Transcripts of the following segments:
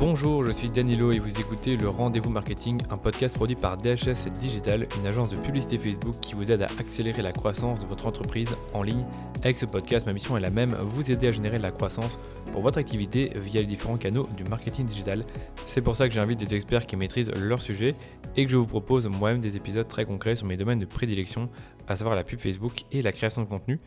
Bonjour, je suis Danilo et vous écoutez le Rendez-vous Marketing, un podcast produit par DHS Digital, une agence de publicité Facebook qui vous aide à accélérer la croissance de votre entreprise en ligne. Avec ce podcast, ma mission est la même, vous aider à générer de la croissance pour votre activité via les différents canaux du marketing digital. C'est pour ça que j'invite des experts qui maîtrisent leur sujet et que je vous propose moi-même des épisodes très concrets sur mes domaines de prédilection, à savoir la pub Facebook et la création de contenu.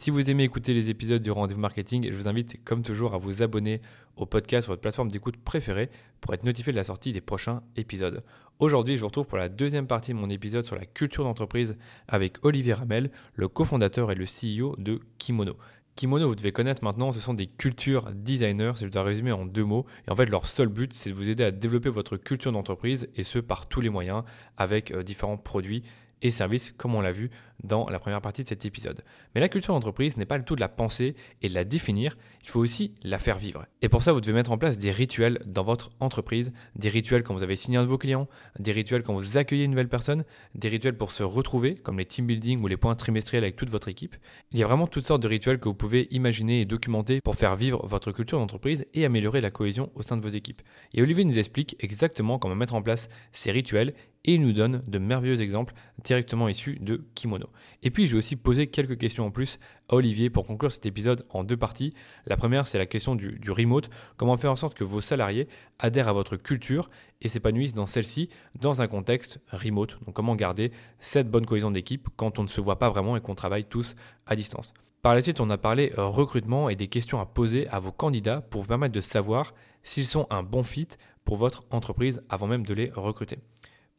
Si vous aimez écouter les épisodes du rendez-vous marketing, je vous invite comme toujours à vous abonner au podcast sur votre plateforme d'écoute préférée pour être notifié de la sortie des prochains épisodes. Aujourd'hui, je vous retrouve pour la deuxième partie de mon épisode sur la culture d'entreprise avec Olivier Ramel, le cofondateur et le CEO de Kimono. Kimono, vous devez connaître maintenant, ce sont des culture designers, si je dois résumer en deux mots. Et en fait, leur seul but, c'est de vous aider à développer votre culture d'entreprise, et ce, par tous les moyens, avec euh, différents produits et services, comme on l'a vu dans la première partie de cet épisode. Mais la culture d'entreprise n'est pas le tout de la penser et de la définir, il faut aussi la faire vivre. Et pour ça, vous devez mettre en place des rituels dans votre entreprise, des rituels quand vous avez signé un de vos clients, des rituels quand vous accueillez une nouvelle personne, des rituels pour se retrouver, comme les team building ou les points trimestriels avec toute votre équipe. Il y a vraiment toutes sortes de rituels que vous pouvez imaginer et documenter pour faire vivre votre culture d'entreprise et améliorer la cohésion au sein de vos équipes. Et Olivier nous explique exactement comment mettre en place ces rituels et il nous donne de merveilleux exemples directement issus de Kimono. Et puis j'ai aussi posé quelques questions en plus à Olivier pour conclure cet épisode en deux parties. La première c'est la question du, remote, comment faire en sorte que vos salariés adhèrent à votre culture et s'épanouissent dans celle-ci dans un contexte remote? Donc comment garder cette bonne cohésion d'équipe quand on ne se voit pas vraiment et qu'on travaille tous à distance? Par la suite on a parlé recrutement et des questions à poser à vos candidats pour vous permettre de savoir s'ils sont un bon fit pour votre entreprise avant même de les recruter.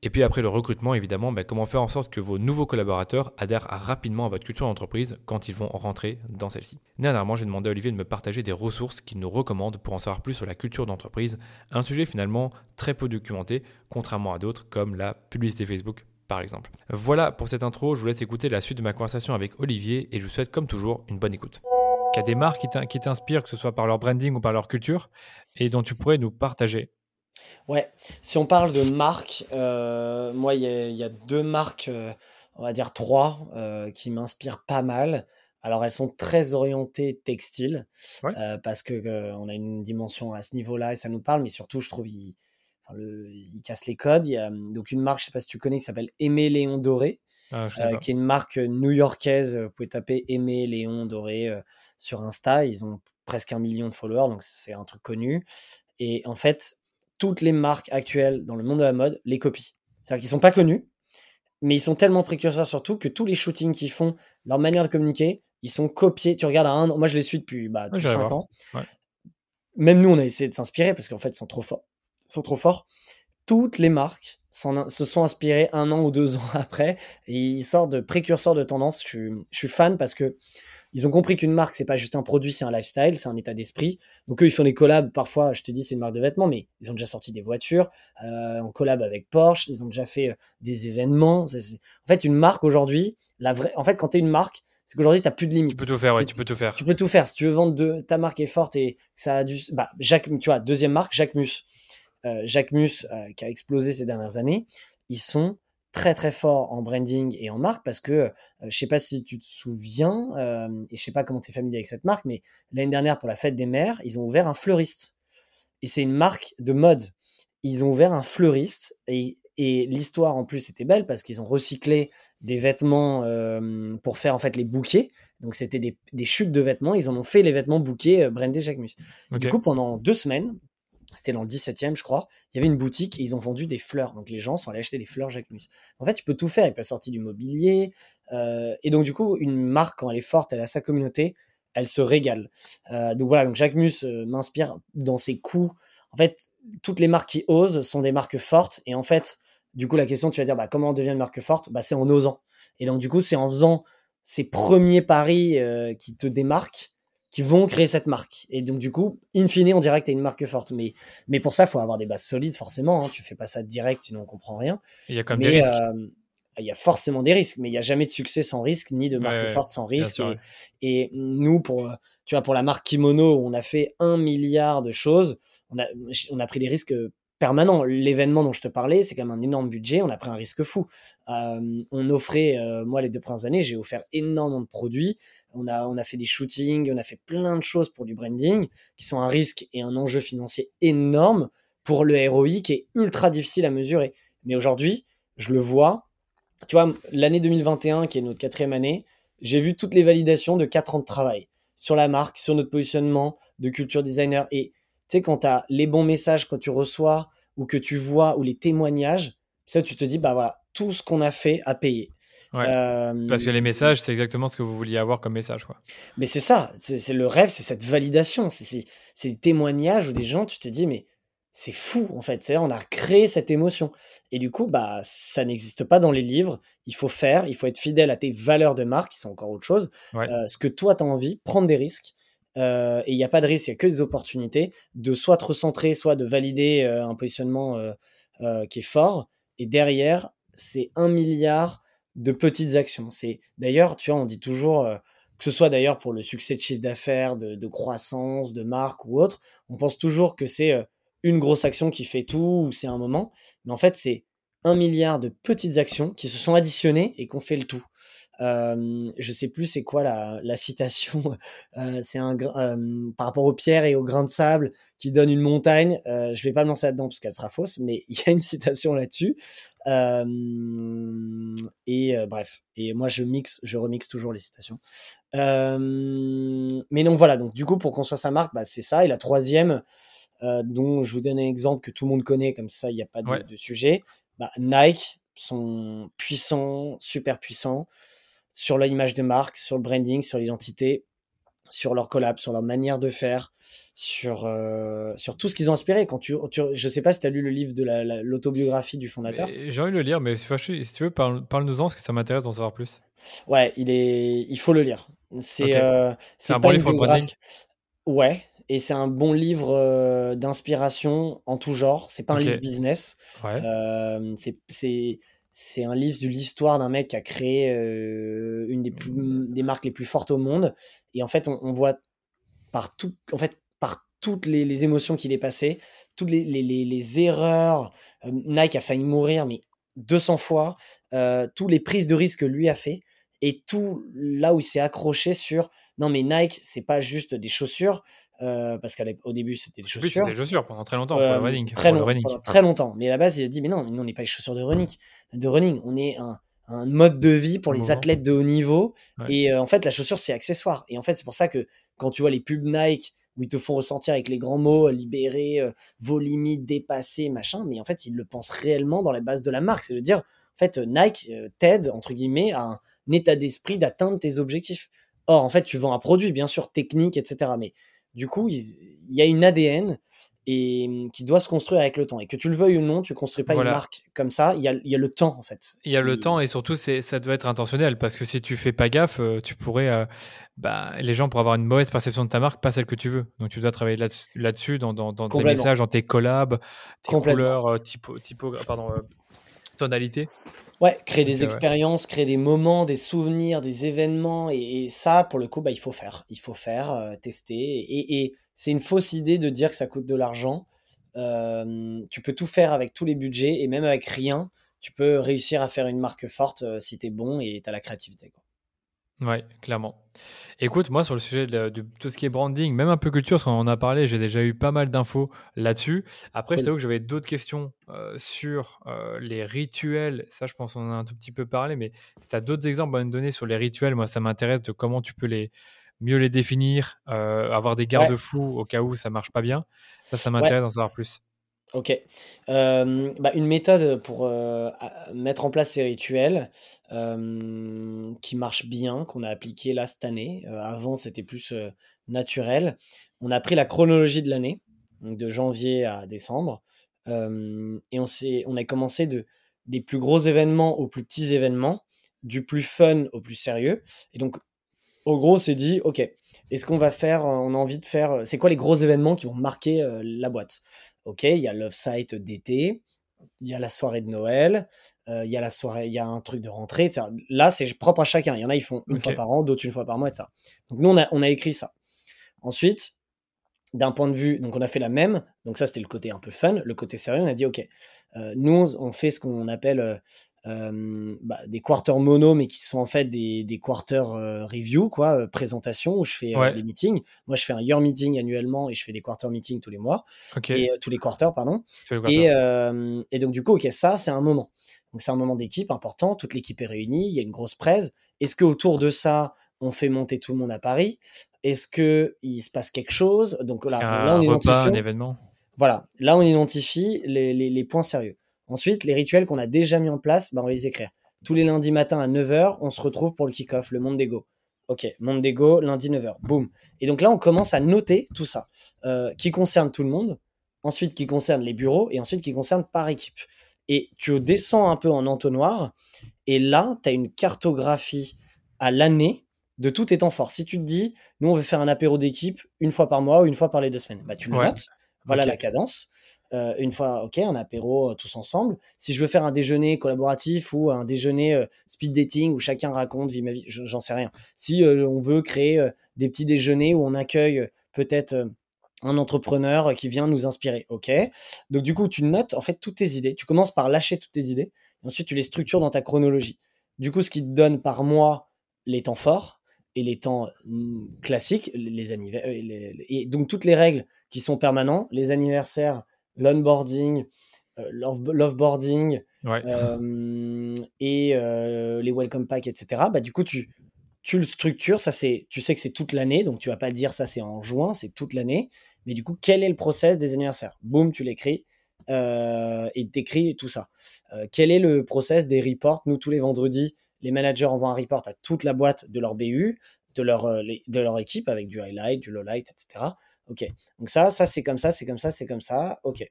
Et puis après le recrutement, évidemment, ben, comment faire en sorte que vos nouveaux collaborateurs adhèrent rapidement à votre culture d'entreprise quand ils vont rentrer dans celle-ci? Dernièrement, j'ai demandé à Olivier de me partager des ressources qu'il nous recommande pour en savoir plus sur la culture d'entreprise, un sujet finalement très peu documenté, contrairement à d'autres comme la publicité Facebook par exemple. Voilà pour cette intro, je vous laisse écouter la suite de ma conversation avec Olivier et je vous souhaite comme toujours une bonne écoute. Il y a des marques qui t'inspirent, que ce soit par leur branding ou par leur culture, et dont tu pourrais nous partager Ouais, si on parle de marques, euh, moi, il y, a deux marques, euh, on va dire trois, euh, qui m'inspirent pas mal. Alors, elles sont très orientées textile, parce que on a une dimension à ce niveau-là et ça nous parle, mais surtout, je trouve, ils, cassent les codes. Il y a donc une marque, je sais pas si tu connais, qui s'appelle Aimé Léon Doré, ah, qui est une marque new-yorkaise. Vous pouvez taper Aimé Léon Doré sur Insta. Ils ont presque un million de followers, donc c'est un truc connu. Et en fait, toutes les marques actuelles dans le monde de la mode les copient. C'est-à-dire qu'ils sont pas connus, mais ils sont tellement précurseurs surtout que tous les shootings qu'ils font, leur manière de communiquer, ils sont copiés. Tu regardes à un moi je les suis depuis, bah, 5 ans. Même nous, on a essayé de s'inspirer parce qu'en fait, ils sont trop forts. Ils sont trop forts. Toutes les marques se sont inspirées un an ou deux ans après et ils sortent de précurseurs de tendance. Je je suis fan parce que ils ont compris qu'une marque, c'est pas juste un produit, c'est un lifestyle, c'est un état d'esprit. Donc eux, ils font des collabs. Parfois, je te dis, c'est une marque de vêtements, mais ils ont déjà sorti des voitures euh, en collab avec Porsche. Ils ont déjà fait euh, des événements. En fait, une marque aujourd'hui, la vraie. En fait, quand tu es une marque, c'est qu'aujourd'hui, tu n'as plus de limites. Tu peux tout faire, ouais, tu peux tout faire. Tu peux tout faire. Si tu veux vendre de, ta marque est forte et ça a du. Bah, Jacques, tu vois, deuxième marque, Jacques Mus. Euh, Jacques Mus, euh, qui a explosé ces dernières années, ils sont très très fort en branding et en marque parce que euh, je sais pas si tu te souviens euh, et je sais pas comment tu es familier avec cette marque mais l'année dernière pour la fête des mères ils ont ouvert un fleuriste. Et c'est une marque de mode. Ils ont ouvert un fleuriste et, et l'histoire en plus était belle parce qu'ils ont recyclé des vêtements euh, pour faire en fait les bouquets. Donc c'était des, des, chutes de vêtements. Ils en ont fait les vêtements bouquets brandés Jacques Mus. Du coup pendant deux semaines c'était dans le 17e, je crois. Il y avait une boutique et ils ont vendu des fleurs. Donc les gens sont allés acheter des fleurs Jacquemus. En fait, tu peux tout faire. Il peut sortir du mobilier. Euh, et donc, du coup, une marque, quand elle est forte, elle a sa communauté, elle se régale. Euh, donc voilà, donc Jacquemus euh, m'inspire dans ses coups. En fait, toutes les marques qui osent sont des marques fortes. Et en fait, du coup, la question, tu vas dire, bah, comment on devient une marque forte? Bah, C'est en osant. Et donc, du coup, c'est en faisant ces premiers paris qui te démarquent qui vont créer cette marque. Et donc, du coup, in fine, on dirait que tu une marque forte. Mais, mais pour ça, il faut avoir des bases solides, forcément. Hein. Tu fais pas ça direct, sinon on comprend rien. Il y a comme des risques. Euh, il y a forcément des risques, mais il n'y a jamais de succès sans risque, ni de marque forte sans risque. et, nous, pour, tu vois, pour la marque Kimono, on a fait un milliard de choses. On a, on a pris des risques permanent. L'événement dont je te parlais, c'est quand même un énorme budget. On a pris un risque fou. Euh, on offrait, euh, moi, les deux premières années, j'ai offert énormément de produits. On a, on a fait des shootings, on a fait plein de choses pour du branding qui sont un risque et un enjeu financier énorme pour le ROI qui est ultra difficile à mesurer. Mais aujourd'hui, je le vois. Tu vois, l'année 2021, qui est notre quatrième année, j'ai vu toutes les validations de quatre ans de travail sur la marque, sur notre positionnement de culture designer. Et tu sais, quand tu as les bons messages, quand tu reçois ou que tu vois ou les témoignages, ça, tu te dis, bah voilà, tout ce qu'on a fait a payé. Euh, Parce que les messages, c'est exactement ce que vous vouliez avoir comme message. Quoi. Mais c'est ça, c'est le rêve, c'est cette validation, c'est les témoignages où des gens, tu te dis, mais c'est fou en fait, c'est on a créé cette émotion. Et du coup, bah, ça n'existe pas dans les livres, il faut faire, il faut être fidèle à tes valeurs de marque, qui sont encore autre chose, euh, ce que toi tu as envie, prendre des risques. Euh, et il n'y a pas de risque, il n'y a que des opportunités de soit te recentrer, soit de valider un positionnement qui est fort. Et derrière, c'est un milliard de petites actions. C'est d'ailleurs, tu vois, on dit toujours, euh, que ce soit d'ailleurs pour le succès de chiffre d'affaires, de, croissance, de marque ou autre, on pense toujours que c'est euh, une grosse action qui fait tout ou c'est un moment. Mais en fait, c'est un milliard de petites actions qui se sont additionnées et qu'on fait le tout. Euh, je sais plus c'est quoi la, la citation. Euh, c'est un euh, par rapport aux pierres et aux grains de sable qui donne une montagne. Je vais pas me lancer là-dedans parce qu'elle sera fausse, mais il y a une citation là-dessus. et bref. Et moi je mixe, je remixe toujours les citations. mais donc voilà. Donc du coup pour qu'on soit sa marque, bah, c'est ça. Et la troisième, dont je vous donne un exemple que tout le monde connaît, comme ça il n'y a pas de, de sujet. Bah, Nike sont puissants, super puissants sur l'image de marque, sur le branding, sur l'identité, sur leur collab, sur leur manière de faire, sur, euh, sur tout ce qu'ils ont inspiré. Quand tu, tu, je sais pas si tu as lu le livre de l'autobiographie du fondateur. J'ai envie de le lire, mais si tu veux, parle-nous-en, parce que ça m'intéresse d'en savoir plus. Ouais, il, est, il faut le lire. C'est euh, un bon livre pour le branding? Ouais, et c'est un bon livre euh, d'inspiration en tout genre. C'est pas un livre business. Ouais. c'est c'est un livre de l'histoire d'un mec qui a créé euh, une des, des marques les plus fortes au monde. Et en fait, on, voit par, tout, en fait, par toutes les, émotions qu'il est passé, toutes les, les, erreurs. Euh, Nike a failli mourir, mais 200 fois. Euh, tous les prises de risque que lui a fait. Et tout là où il s'est accroché sur non, mais Nike, c'est pas juste des chaussures. Euh, parce qu'au début c'était des chaussures. C'était des chaussures pendant très longtemps pour le running. Très, très longtemps. Mais à la base, il a dit mais non, nous on n'est pas les chaussures de running. De running, on est un, un mode de vie pour les athlètes de haut niveau. Et euh, en fait, la chaussure c'est accessoire. Et en fait, c'est pour ça que quand tu vois les pubs Nike où ils te font ressentir avec les grands mots libérer euh, vos limites, dépasser, machin, mais en fait ils le pensent réellement dans la base de la marque. C'est de dire en fait Nike t'aide entre guillemets à un état d'esprit d'atteindre tes objectifs. Or, en fait, tu vends un produit, bien sûr, technique, etc. Mais du coup, il, y a une ADN et mmh, qui doit se construire avec le temps. Et que tu le veuilles ou non, tu construis pas une marque comme ça. Il y a, il y a le temps en fait. Il y a le temps et surtout ça doit être intentionnel parce que si tu fais pas gaffe, euh, tu pourrais, euh, bah, les gens pourraient avoir une mauvaise perception de ta marque, pas celle que tu veux. Donc tu dois travailler là-dessus, dans, dans, dans tes messages, dans tes collabs, tes couleurs, euh, typo, typo, pardon, tonalité. Ouais, créer des expériences, créer des moments, des souvenirs, des événements. Et, ça, pour le coup, bah, il faut faire. Il faut faire, euh, tester. Et, c'est une fausse idée de dire que ça coûte de l'argent. Euh, tu peux tout faire avec tous les budgets et même avec rien, tu peux réussir à faire une marque forte euh, si tu es bon et tu as la créativité. Quoi. Ouais, clairement. Écoute, moi, sur le sujet de, tout ce qui est branding, même un peu culture, parce qu'on en a parlé, j'ai déjà eu pas mal d'infos là-dessus. Après, je t'avoue que j'avais d'autres questions euh, sur euh, les rituels. Ça, je pense qu'on en a un tout petit peu parlé, mais si tu as d'autres exemples à me donner sur les rituels, moi, ça m'intéresse de comment tu peux les mieux les définir, euh, avoir des garde-fous au cas où ça marche pas bien. Ça, ça m'intéresse d'en savoir plus. Ok. Euh, bah, une méthode pour euh, mettre en place ces rituels euh, qui marche bien, qu'on a appliqué là cette année. avant, c'était plus naturel. On a pris la chronologie de l'année, donc de janvier à décembre, et on, on a commencé de, des plus gros événements aux plus petits événements, du plus fun au plus sérieux. Et donc, au gros, c'est dit, ok, est-ce qu'on va faire, on a envie de faire, c'est quoi les gros événements qui vont marquer la boîte? Ok, il y a Love Site d'été, il y a la soirée de Noël, euh, il y a la soirée, il y a un truc de rentrée, etc. Là, c'est propre à chacun. Il y en a, ils font une fois par an, d'autres une fois par mois, etc. Donc nous, on a, on a écrit ça. Ensuite, d'un point de vue, donc on a fait la même. Donc ça, c'était le côté un peu fun. Le côté sérieux, on a dit, ok, euh, nous, on fait ce qu'on appelle bah, des quarters mono, mais qui sont en fait des, des quarters review, quoi, présentation, où je fais des meetings. Moi, je fais un year meeting annuellement et je fais des quarter meetings tous les mois. Et, tous les quarters, pardon. Et, et, donc, du coup, ok, ça, c'est un moment. Donc, c'est un moment d'équipe important. Toute l'équipe est réunie. Il y a une grosse presse. Est-ce qu'autour de ça, on fait monter tout le monde à Paris? Est-ce qu'il se passe quelque chose? Donc là, là on identifie. un événement? Voilà, là on identifie les, les, points sérieux. Ensuite, les rituels qu'on a déjà mis en place, bah, on va les écrire. Tous les lundis matin à 9h, on se retrouve pour le kick-off, le monde d'ego. Ok, monde d'ego, lundi 9h, boum. Et donc là, on commence à noter tout ça, euh, qui concerne tout le monde, ensuite qui concerne les bureaux, et ensuite qui concerne par équipe. Et tu descends un peu en entonnoir, et là, tu as une cartographie à l'année de tout tes temps forts. Si tu te dis, nous, on veut faire un apéro d'équipe une fois par mois ou une fois par les deux semaines, bah, tu le notes. Voilà la cadence. Euh, une fois, ok, un apéro euh, tous ensemble. Si je veux faire un déjeuner collaboratif ou un déjeuner euh, speed dating où chacun raconte, vit ma vie, j'en sais rien. Si on veut créer des petits déjeuners où on accueille peut-être un entrepreneur qui vient nous inspirer, ok. Donc du coup, tu notes en fait toutes tes idées. Tu commences par lâcher toutes tes idées. Et ensuite, tu les structures dans ta chronologie. Du coup, ce qui te donne par mois les temps forts, et les temps mm, classiques, les anniversaires, et donc toutes les règles qui sont permanents, les anniversaires, l'onboarding, euh, l'offboarding euh, et euh, les welcome pack, etc. Bah du coup tu tu le structures, ça c'est, tu sais que c'est toute l'année, donc tu vas pas dire ça c'est en juin, c'est toute l'année. Mais du coup, quel est le process des anniversaires? Boum, tu l'écris euh, et t'écris tout ça. quel est le process des reports? Nous tous les vendredis, les managers envoient un report à toute la boîte de leur BU, de leur, de leur équipe avec du highlight, du lowlight, etc. Ok. Donc ça, ça c'est comme ça, c'est comme ça, c'est comme ça. Ok.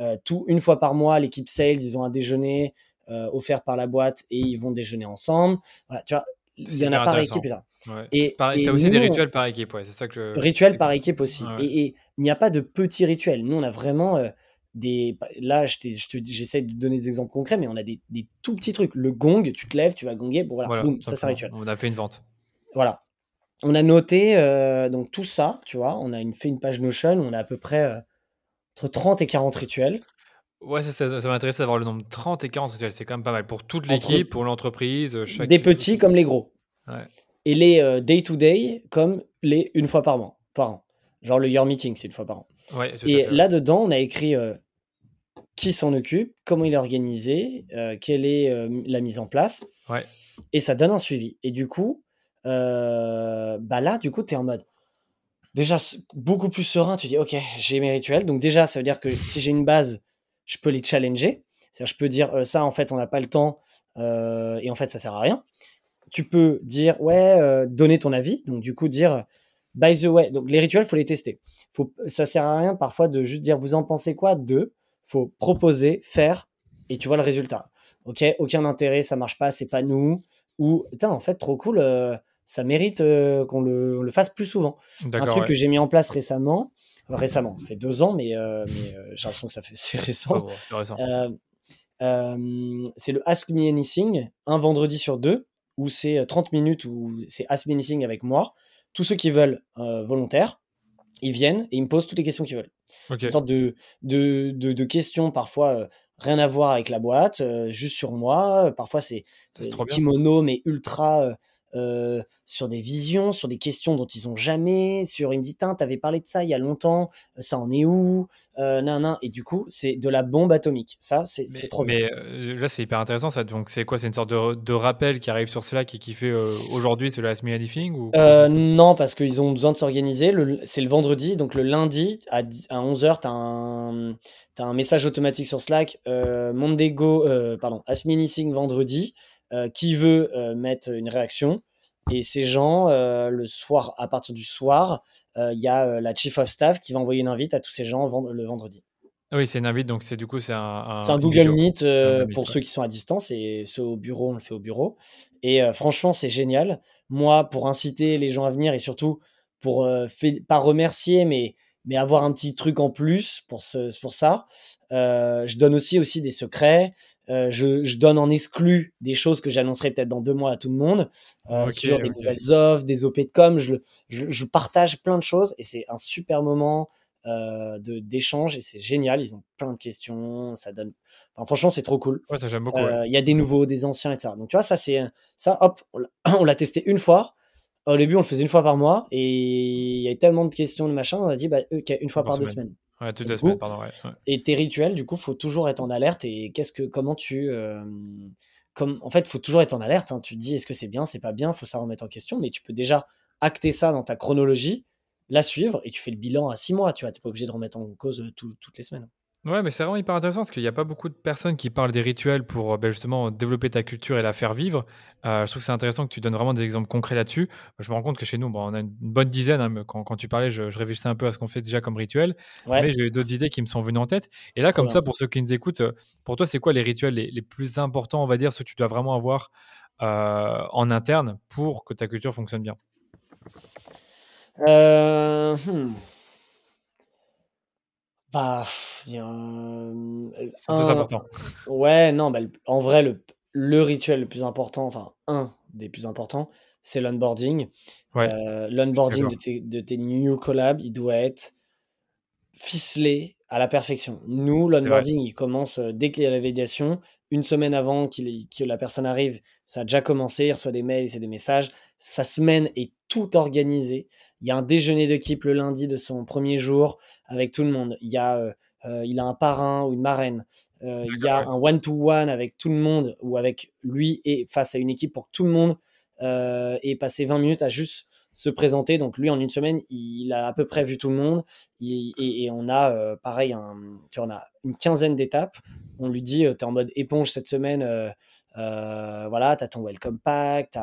Euh, tout une fois par mois, l'équipe sales, ils ont un déjeuner euh, offert par la boîte et ils vont déjeuner ensemble. Voilà, tu vois, il y en a par équipe là. Et tu as aussi des rituels par équipe, ouais, c'est ça que je. Rituels par équipe aussi. Et, il n'y a pas de petits rituels. Nous, on a vraiment des. Là, j'essaie de donner des exemples concrets, mais on a des, des, tout petits trucs. Le gong, tu te lèves, tu vas gonger, bon, voilà, boum, ça c'est rituel. On a fait une vente. Voilà. On a noté euh, donc tout ça, tu vois. On a une, fait une page Notion où on a à peu près euh, entre 30 et 40 rituels. Ouais, ça, ça, m'intéresse d'avoir le nombre 30 et 40 rituels. C'est quand même pas mal pour toute l'équipe, pour l'entreprise. Euh, chaque... Des petits comme les gros. Ouais. Et les day-to-day comme les une fois par mois, par an. Genre le Your Meeting, c'est une fois par an. Ouais, et là-dedans, on a écrit qui s'en occupe, comment il est organisé, quelle est la mise en place. Ouais. Et ça donne un suivi. Et du coup, euh, bah là, du coup, tu es en mode déjà beaucoup plus serein. Tu dis, OK, j'ai mes rituels. Donc, déjà, ça veut dire que si j'ai une base, je peux les challenger. C'est-à-dire, je peux dire, euh, ça, en fait, on n'a pas le temps euh, et en fait, ça sert à rien. Tu peux dire, ouais, donner ton avis. Donc, du coup, dire, by the way, donc les rituels, faut les tester. Faut, ça sert à rien parfois de juste dire, vous en pensez quoi de Faut proposer, faire et tu vois le résultat. Ok, aucun intérêt, ça marche pas, c'est pas nous. Ou, putain, en fait, trop cool ça mérite euh, qu'on le, le, fasse plus souvent. Un truc que j'ai mis en place récemment, récemment, ça fait deux ans, mais, euh, mais euh, j'ai l'impression que ça fait c'est récent. c'est le Ask Me Anything, un vendredi sur deux, où c'est 30 minutes où c'est Ask Me Anything avec moi. Tous ceux qui veulent volontaires, ils viennent et ils me posent toutes les questions qu'ils veulent. Une sorte de, de, de, questions parfois rien à voir avec la boîte, juste sur moi. Parfois c'est kimono mais ultra euh, sur des visions, sur des questions dont ils ont jamais, sur il me dit t'avais parlé de ça il y a longtemps, ça en est où, euh, nan, et du coup c'est de la bombe atomique. Ça c'est trop mais, bien. Mais euh, là c'est hyper intéressant ça. Donc c'est quoi? C'est une sorte de, de, rappel qui arrive sur Slack et qui fait euh, aujourd'hui c'est le Anything ou Non parce qu'ils ont besoin de s'organiser. C'est le vendredi donc le lundi à, à 11h t'as un message automatique sur Slack. Mondego pardon Me Anything vendredi. Euh, qui veut euh, mettre une réaction. Et ces gens, euh, le soir, à partir du soir, il y a la chief of staff qui va envoyer une invite à tous ces gens le vendredi. Ah oui, c'est une invite, donc c'est du coup c'est un, c'est un Google Meet, pour ceux qui sont à distance et ceux au bureau, on le fait au bureau. Et franchement, c'est génial. Moi, pour inciter les gens à venir et surtout pour pas remercier, mais mais avoir un petit truc en plus pour ce, pour ça. je donne aussi aussi des secrets. Euh, je, donne en exclu des choses que j'annoncerai peut-être dans deux mois à tout le monde euh, sur des nouvelles offres, des OP de com. Je, je, partage plein de choses et c'est un super moment d'échange et c'est génial. Ils ont plein de questions, ça donne. Enfin, franchement, c'est trop cool. Ouais, ça j'aime beaucoup. Il y a des nouveaux, des anciens, etc. Donc tu vois, ça c'est ça. Hop, on l'a testé une fois. Au début, on le faisait une fois par mois et il y avait tellement de questions de machin, on a dit bah, ok, une fois par, deux semaines. Ouais, toutes les semaines, pardon. Ouais, Et tes rituels, du coup, faut toujours être en alerte. Et qu'est-ce que, comment tu, comme, en fait, faut toujours être en alerte. Hein. Tu te dis, est-ce que c'est bien, c'est pas bien, faut ça remettre en question. Mais tu peux déjà acter ça dans ta chronologie, la suivre, et tu fais le bilan à six mois. Tu vois, t'es pas obligé de remettre en cause toutes les semaines. Ouais, mais c'est vraiment hyper intéressant parce qu'il n'y a pas beaucoup de personnes qui parlent des rituels pour ben, justement développer ta culture et la faire vivre. Euh, je trouve que c'est intéressant que tu donnes vraiment des exemples concrets là-dessus. Je me rends compte que chez nous, bon, on a une bonne dizaine. Hein, quand, quand, tu parlais, je, réfléchissais un peu à ce qu'on fait déjà comme rituel. Mais j'ai eu d'autres idées qui me sont venues en tête. Et là, comme ça, pour ceux qui nous écoutent, euh, pour toi, c'est quoi les rituels les, les, plus importants, on va dire, ceux que tu dois vraiment avoir euh, en interne pour que ta culture fonctionne bien? Euh, hmm. Bah, euh, c'est plus important. Ouais, non, bah, en vrai, le, le, rituel le plus important, enfin, un des plus importants, c'est l'onboarding. Ouais, euh, l'onboarding de tes, de tes new collabs, il doit être ficelé à la perfection. Nous, l'onboarding, il commence euh, dès qu'il y a la validation. Une semaine avant qu'il que la personne arrive, ça a déjà commencé, il reçoit des mails, c'est des messages. Sa semaine est tout organisée. Il y a un déjeuner d'équipe le lundi de son premier jour avec tout le monde. Il y a, euh, euh, il a un parrain ou une marraine. Euh, il y a un one-to-one avec tout le monde ou avec lui et face à une équipe pour que tout le monde ait passé 20 minutes à juste se présenter. Donc lui, en une semaine, il a à peu près vu tout le monde. Et, on a, pareil, un, tu en as une quinzaine d'étapes. On lui dit, tu es en mode éponge cette semaine. voilà, tu as ton welcome pack, tu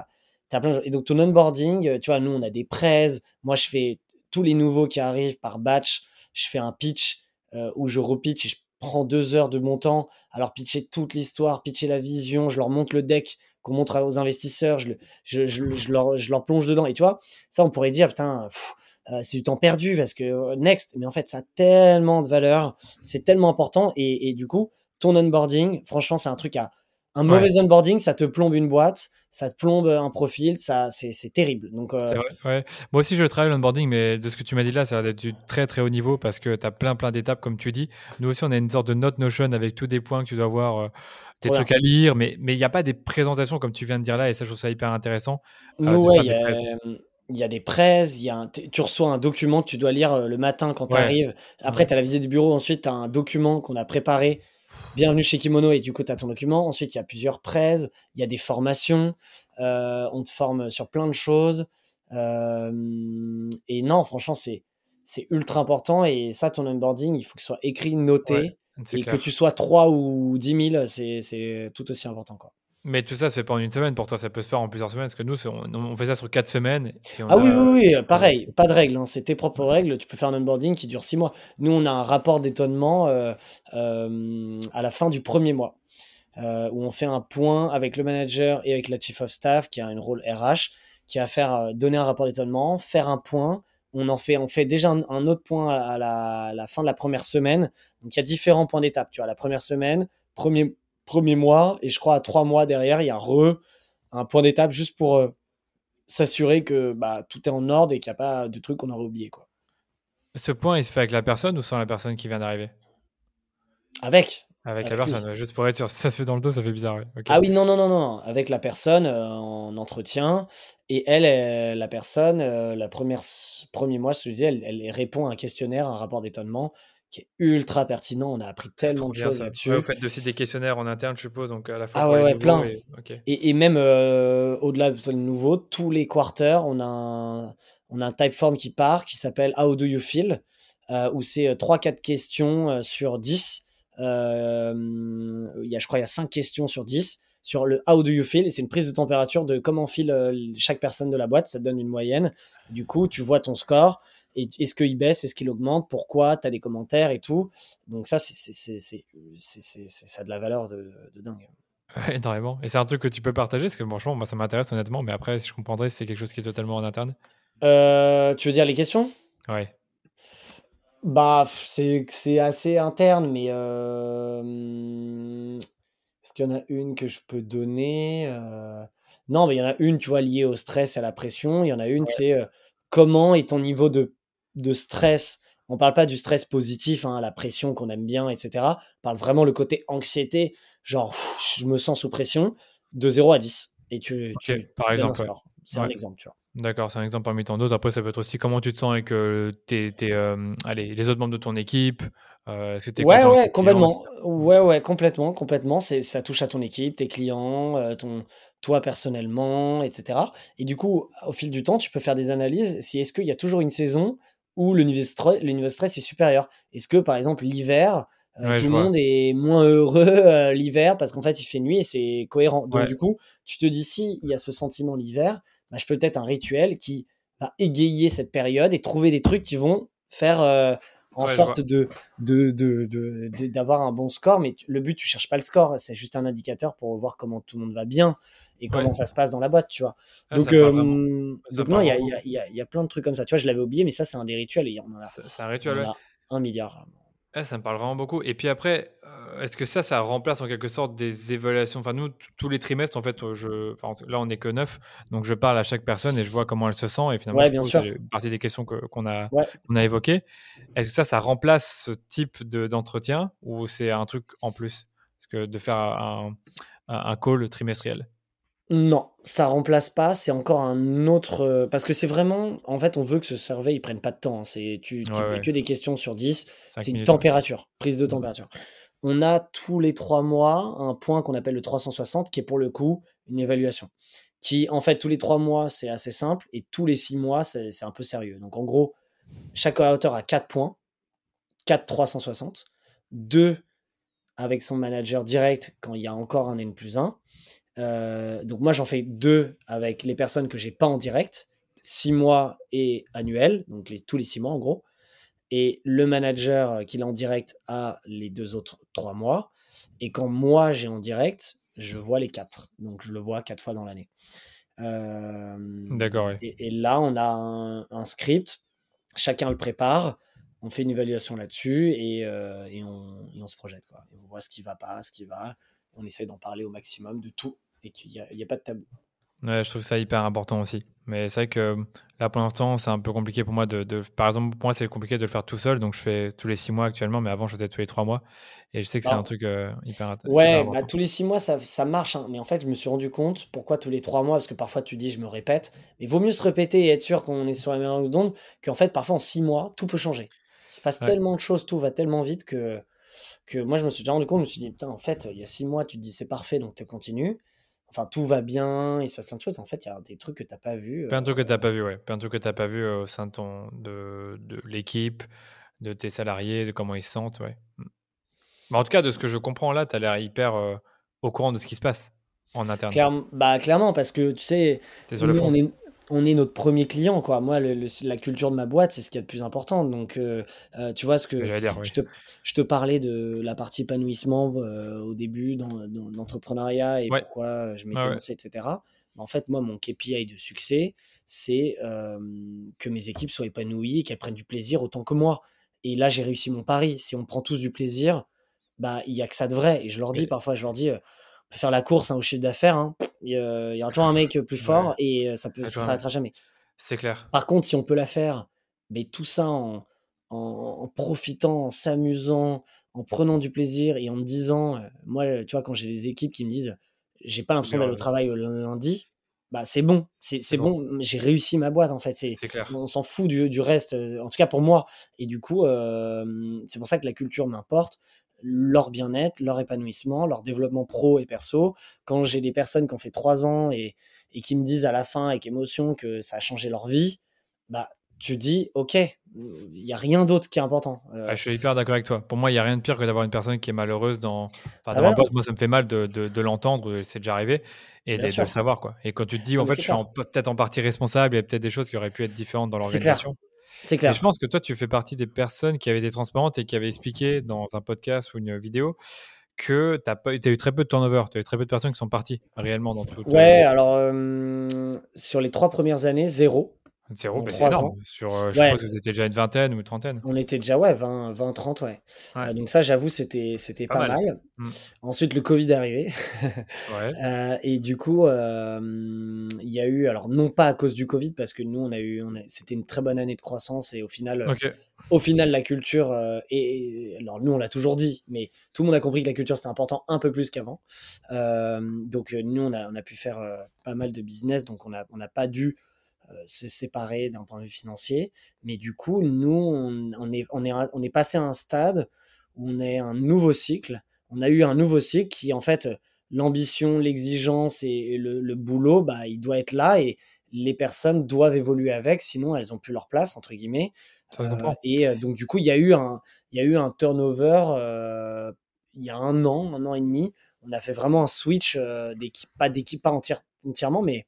as, plein de... Et donc ton onboarding, tu vois, nous, on a des prêts. Moi, je fais tous les nouveaux qui arrivent par batch je fais un pitch euh, où je repitch et je prends deux heures de mon temps à leur pitcher toute l'histoire, pitcher la vision, je leur montre le deck qu'on montre aux investisseurs, je, je, je, leur, je, leur, plonge dedans. Et tu vois, ça, on pourrait dire, putain, euh, c'est du temps perdu parce que euh, next, mais en fait, ça a tellement de valeur, c'est tellement important. Et, et, du coup, ton onboarding, franchement, c'est un truc à. Un mauvais onboarding, ça te plombe une boîte, ça te plombe un profil, ça, c'est, terrible. Donc, euh, vrai, ouais. Moi aussi, je travaille l'onboarding, mais de ce que tu m'as dit là, ça a l'air du très très haut niveau parce que tu as plein plein d'étapes, comme tu dis. Nous aussi, on a une sorte de note Notion avec tous des points que tu dois avoir, euh, des trucs à lire, mais il n'y a pas des présentations comme tu viens de dire là, et ça, je trouve ça hyper intéressant. Euh, il y a des prêts, il y a tu reçois un document que tu dois lire le matin quand tu arrives. Après, tu as la visite du bureau, ensuite, tu as un document qu'on a préparé bienvenue chez Kimono et du coup tu as ton document. Ensuite, il y a plusieurs prêts, il y a des formations, euh, on te forme sur plein de choses. Euh, et non, franchement, c'est c'est ultra important et ça, ton onboarding, il faut que ce soit écrit, noté et que tu sois 3 ou 10 000, c'est tout aussi important. Quoi. Mais tout ça se fait pas en une semaine. Pour toi, ça peut se faire en plusieurs semaines. Parce que nous, on, fait ça sur quatre semaines. ah oui, oui, oui, pareil. Pas de règles. Hein. C'est tes propres règles. Tu peux faire un onboarding qui dure six mois. Nous, on a un rapport d'étonnement euh, euh, à la fin du premier mois. Euh, où on fait un point avec le manager et avec la chief of staff qui a un rôle RH qui va faire donner un rapport d'étonnement, faire un point. On en fait, on fait déjà un, autre point à la, la, fin de la première semaine. Donc il y a différents points d'étape. Tu vois, la première semaine, premier premier mois et je crois à trois mois derrière, il y a re un point d'étape juste pour euh, s'assurer que bah, tout est en ordre et qu'il n'y a pas de trucs qu'on aurait oublié. Quoi. Ce point, il se fait avec la personne ou sans la personne qui vient d'arriver? Avec. Avec, la personne, juste pour être sûr. Si ça se fait dans le dos, ça fait bizarre. Ah oui, non, non, non, non. Avec la personne euh, en entretien. Et elle, la personne, euh, la première premier mois, je te disais, elle, elle, répond à un questionnaire, un rapport d'étonnement qui est ultra pertinent. On a appris tellement de choses là-dessus. vous faites aussi des questionnaires en interne, je suppose, donc à la fois ah ouais, plein. Et, et, même euh, au-delà de nouveau, tous les quarters, on a un, on a un typeform qui part qui s'appelle How do you feel euh, où c'est 3-4 euh, questions euh, sur 10. il y a, je crois, il y a 5 questions sur 10 sur le How do you feel et c'est une prise de température de comment file chaque personne de la boîte. Ça te donne une moyenne. Du coup, tu vois ton score est-ce qu'il baisse, est-ce qu'il augmente, pourquoi, tu as des commentaires et tout. Donc ça, c'est ça a de la valeur de, dingue. énormément. Et c'est un truc que tu peux partager, parce que franchement, moi, ça m'intéresse honnêtement, mais après, si je comprendrais, c'est quelque chose qui est totalement en interne. Euh, tu veux dire les questions? Ouais. Bah, c'est assez interne, mais euh, est-ce qu'il y en a une que je peux donner? Euh? Non, mais il y en a une, tu vois, liée au stress et à la pression. Il y en a une, c'est comment est ton niveau de de stress On parle pas du stress positif, hein, la pression qu'on aime bien, etc. On parle vraiment le côté anxiété, genre je me sens sous pression, de 0 à 10. Et tu, tu, par exemple, c'est un exemple, tu vois. D'accord, c'est un exemple parmi tant d'autres. Après, ça peut être aussi comment tu te sens avec euh, tes, euh, allez, les autres membres de ton équipe. Euh, est-ce que es ouais, ouais, complètement. Ouais, ouais, complètement, complètement. C'est, ça touche à ton équipe, tes clients, ton, toi personnellement, etc. Et du coup, au fil du temps, tu peux faire des analyses. Si est-ce qu'il y a toujours une saison où le niveau, stress, le niveau stress est supérieur. Est-ce que, par exemple, l'hiver, tout le monde est moins heureux l'hiver parce qu'en fait, il fait nuit et c'est cohérent. Donc, du coup, tu te dis si il y a ce sentiment l'hiver, bah, je peux peut-être un rituel qui va égayer cette période et trouver des trucs qui vont faire en sorte de, de, de, d'avoir un bon score. Mais le but, tu cherches pas le score, c'est juste un indicateur pour voir comment tout le monde va bien et comment ça se passe dans la boîte, tu vois. Ah, donc, euh, donc non, il y a, y, a, y a, plein de trucs comme ça. Tu vois, je l'avais oublié, mais ça, c'est un des rituels. Et on c'est un rituel, un milliard ça me parle vraiment beaucoup. Et puis après, euh, est-ce que ça, ça remplace en quelque sorte des évaluations? Enfin, nous, tous les trimestres, en fait, je, là, on n'est que neuf, donc je parle à chaque personne et je vois comment elle se sent. Et finalement, c'est une partie des questions qu'on a, a évoquées. Est-ce que ça, ça remplace ce type d'entretien ou c'est un truc en plus? Parce que de faire un, un call trimestriel non, ça remplace pas, c'est encore un autre. Euh, parce que c'est vraiment. En fait, on veut que ce survey il prenne pas de temps. Hein. C'est, tu tu que des questions sur 10. C'est une température, prise de mmh. température. On a tous les trois mois un point qu'on appelle le 360, qui est pour le coup une évaluation. Qui, en fait, tous les trois mois, c'est assez simple, et tous les six mois, c'est un peu sérieux. Donc, en gros, chaque auteur a 4 points, 4 360, 2 avec son manager direct quand il y a encore un N plus 1, euh, donc moi j'en fais deux avec les personnes que j'ai pas en direct, six mois et annuel, donc les, tous les six mois en gros. Et le manager qui est en direct a les deux autres trois mois. Et quand moi j'ai en direct, je vois les quatre. Donc je le vois quatre fois dans l'année. Euh, D'accord. Et, là on a un, script, chacun le prépare. On fait une évaluation là-dessus et, euh, et, on, et, on, se projette. Quoi. on voit ce qui va pas, ce qui va. On essaie d'en parler au maximum de tout et qu'il n'y a, pas de tabou. Ouais, je trouve ça hyper important aussi. Mais c'est vrai que là, pour l'instant, c'est un peu compliqué pour moi de, Par exemple, pour moi, c'est compliqué de le faire tout seul. Donc, je fais tous les six mois actuellement, mais avant, je faisais tous les trois mois. Et je sais que c'est un truc euh, hyper, Ouais, bah, tous les six mois, ça, ça marche. Hein. Mais en fait, je me suis rendu compte pourquoi tous les trois mois, parce que parfois, tu dis, je me répète. Mais vaut mieux se répéter et être sûr qu'on est sur la même longueur d'onde qu'en fait, parfois, en six mois, tout peut changer. Il se passe tellement de choses, tout va tellement vite que, que moi, je me suis déjà rendu compte. Je me suis dit, putain, en fait, il y a six mois, tu te dis, c'est parfait, donc tu continues enfin tout va bien, il se passe plein de choses. En fait, il y a des trucs que tu n'as pas vu. Plein de trucs que tu n'as pas vu, ouais. Plein de trucs que tu n'as pas vu au sein de, ton, de, de l'équipe, de tes salariés, de comment ils se sentent, ouais. Mmh. en tout cas, de ce que je comprends là, tu as l'air hyper au courant de ce qui se passe en interne. bah, clairement, parce que tu sais, sur le on est, on est notre premier client, quoi. Moi, la culture de ma boîte, c'est ce qu'il y a de plus important. Donc, euh, euh, tu vois, ce que je, te, je, te, parlais de la partie épanouissement euh, au début dans, l'entrepreneuriat et pourquoi je m'étais lancé, etc. En fait, moi, mon KPI de succès, c'est que mes équipes soient épanouies, qu'elles prennent du plaisir autant que moi. Et là, j'ai réussi mon pari. Si on prend tous du plaisir, bah, il y a que ça de vrai. Et je leur dis parfois, je leur dis, peut faire la course hein, au chiffre d'affaires. Hein. Il, y a toujours un mec plus fort et ça peut ça s'arrêtera jamais. C'est clair. Par contre, si on peut la faire, mais tout ça en, en, profitant, en s'amusant, en prenant du plaisir et en me disant, moi, tu vois, quand j'ai des équipes qui me disent, j'ai pas l'impression d'aller au travail le lundi, bah c'est bon, c'est bon, j'ai réussi ma boîte en fait. C'est On s'en fout du, du, reste, en tout cas pour moi. Et du coup, c'est pour ça que la culture m'importe leur bien-être, leur épanouissement, leur développement pro et perso. Quand j'ai des personnes qui ont fait trois ans et, et qui me disent à la fin avec émotion que ça a changé leur vie, bah tu dis ok, il y a rien d'autre qui est important. Euh, ah, je suis hyper d'accord avec toi. Pour moi, il y a rien de pire que d'avoir une personne qui est malheureuse dans. Enfin, ah moi, ça me fait mal de, de, l'entendre, c'est déjà arrivé, et de, le savoir quoi. Et quand tu te dis, en fait, je suis peut-être en partie responsable, il y a peut-être des choses qui auraient pu être différentes dans l'organisation. C'est clair. je pense que toi, tu fais partie des personnes qui avaient été transparentes et qui avaient expliqué dans un podcast ou une vidéo que tu as, eu très peu de turnover, tu as eu très peu de personnes qui sont parties réellement dans tout. Ouais, alors sur les trois premières années, zéro. Zéro, bah, c'est énorme. Sur, euh, je pense que vous étiez déjà une vingtaine ou une trentaine. On était déjà, ouais, 20, 20 30, ouais. Euh, donc ça, j'avoue, c'était, c'était pas, mal. Mmh. Ensuite, le Covid est arrivé. Euh, et du coup, il y a eu, alors non pas à cause du Covid, parce que nous, on a eu, c'était une très bonne année de croissance et au final, au final, la culture, et, alors nous, on l'a toujours dit, mais tout le monde a compris que la culture, c'était important un peu plus qu'avant. donc nous, on a, on a pu faire pas mal de business, donc on n'a on a pas dû se séparer d'un point de vue financier. Mais du coup, nous, on, est, on, est, on est passé à un stade où on est un nouveau cycle. On a eu un nouveau cycle qui, en fait, l'ambition, l'exigence et le, boulot, bah, il doit être là et les personnes doivent évoluer avec, sinon elles ont plus leur place, entre guillemets. Euh, et euh, donc, du coup, il y a eu un, il y a eu un turnover il y a un an, un an et demi. On a fait vraiment un switch d'équipe, pas d'équipe, pas entièrement, mais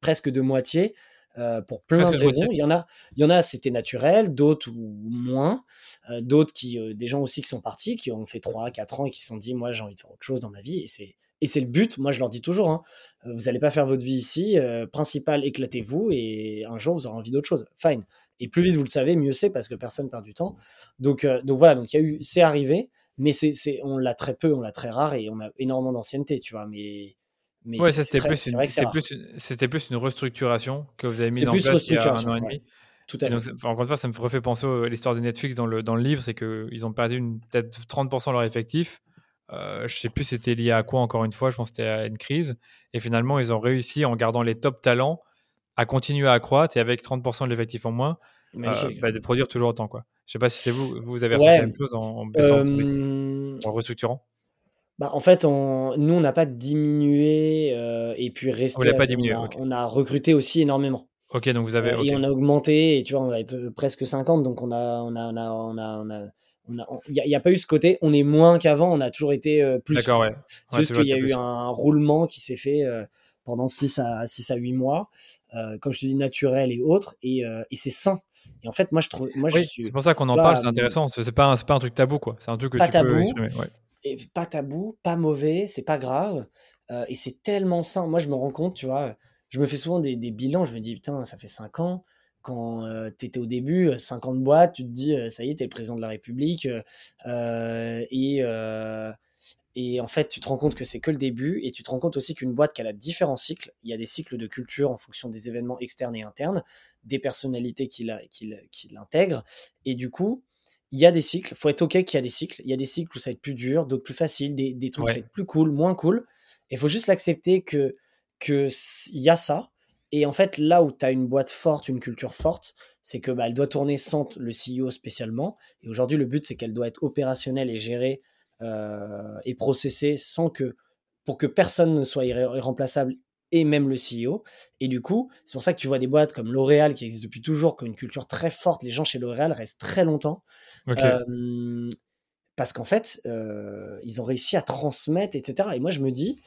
presque de moitié. Euh, pour plein de raisons. Il y en a, il y en a, c'était naturel, d'autres ou moins, euh, d'autres qui, euh, des gens aussi qui sont partis, qui ont fait 3, 4 ans et qui se sont dit, moi j'ai envie de faire autre chose dans ma vie et c'est et c'est le but. Moi je leur dis toujours, hein, vous n'allez pas faire votre vie ici, principal éclatez-vous et un jour vous aurez envie d'autre chose. Fine. Et plus vite vous le savez, mieux c'est parce que personne perd du temps. Donc donc voilà, donc il y a eu, c'est arrivé, mais c'est, c'est, on l'a très peu, on l'a très rare et on a énormément d'ancienneté, tu vois, mais ouais, c'était plus, une, plus, plus, une restructuration que vous avez mise en place il y a un an et demi. Tout à encore une fois, ça me refait penser à l'histoire de Netflix dans le, dans le livre, c'est qu'ils ont perdu peut-être 30% de leur effectif. Euh, je sais plus c'était lié à quoi encore une fois, je pense que c'était à une crise. Et finalement, ils ont réussi en gardant les top talents à continuer à accroître et avec 30% de l'effectif en moins, euh, bah, de produire toujours autant. Quoi. Je sais pas si c'est vous, vous avez ressenti la même chose en, euh, en restructurant. Bah, en fait, on, nous, on n'a pas diminué euh, et puis resté. On pas diminué. On a, recruté aussi énormément. Ok, donc vous avez. Euh, et on a augmenté, et tu vois, on va être euh, presque 50, donc on a, on a, on a, on a, on a il n'y a, pas eu ce côté, on est moins qu'avant, on a toujours été plus. D'accord, ouais. C'est juste qu'il y a eu un roulement qui s'est fait pendant 6 à, 6 à 8 mois, comme je te dis, naturel et autres, et, et c'est sain. Et en fait, moi, je trouve. Moi, oui, c'est pour ça qu'on en parle, c'est intéressant. C'est pas, un, pas un truc tabou, quoi. C'est un truc que tu tabou, peux exprimer. Ouais pas tabou, pas mauvais, c'est pas grave. Euh, et c'est tellement sain. Moi, je me rends compte, tu vois, je me fais souvent des, bilans, je me dis, putain, ça fait 5 ans. Quand euh, tu étais au début, 50 boîtes, tu te dis, euh, ça y est, tu es le président de la République. et, en fait, tu te rends compte que c'est que le début. Et tu te rends compte aussi qu'une boîte, qu'elle a différents cycles. Il y a des cycles de culture en fonction des événements externes et internes, des personnalités qui l'intègrent. Et du coup, il y a des cycles, il faut être OK qu'il y a des cycles. Il y a des cycles où ça va être plus dur, d'autres plus facile, des, des trucs où ça va être plus cool, moins cool. Il faut juste l'accepter que qu'il y a ça. Et en fait, là où tu as une boîte forte, une culture forte, c'est que bah, elle doit tourner sans le CEO spécialement. Et aujourd'hui, le but, c'est qu'elle doit être opérationnelle et gérée euh, et processée sans que, pour que personne ne soit irremplaçable et même le CEO. Et du coup, c'est pour ça que tu vois des boîtes comme L'Oréal qui existent depuis toujours, qui ont une culture très forte. Les gens chez L'Oréal restent très longtemps. parce qu'en fait, ils ont réussi à transmettre, etc. Et moi, je me dis,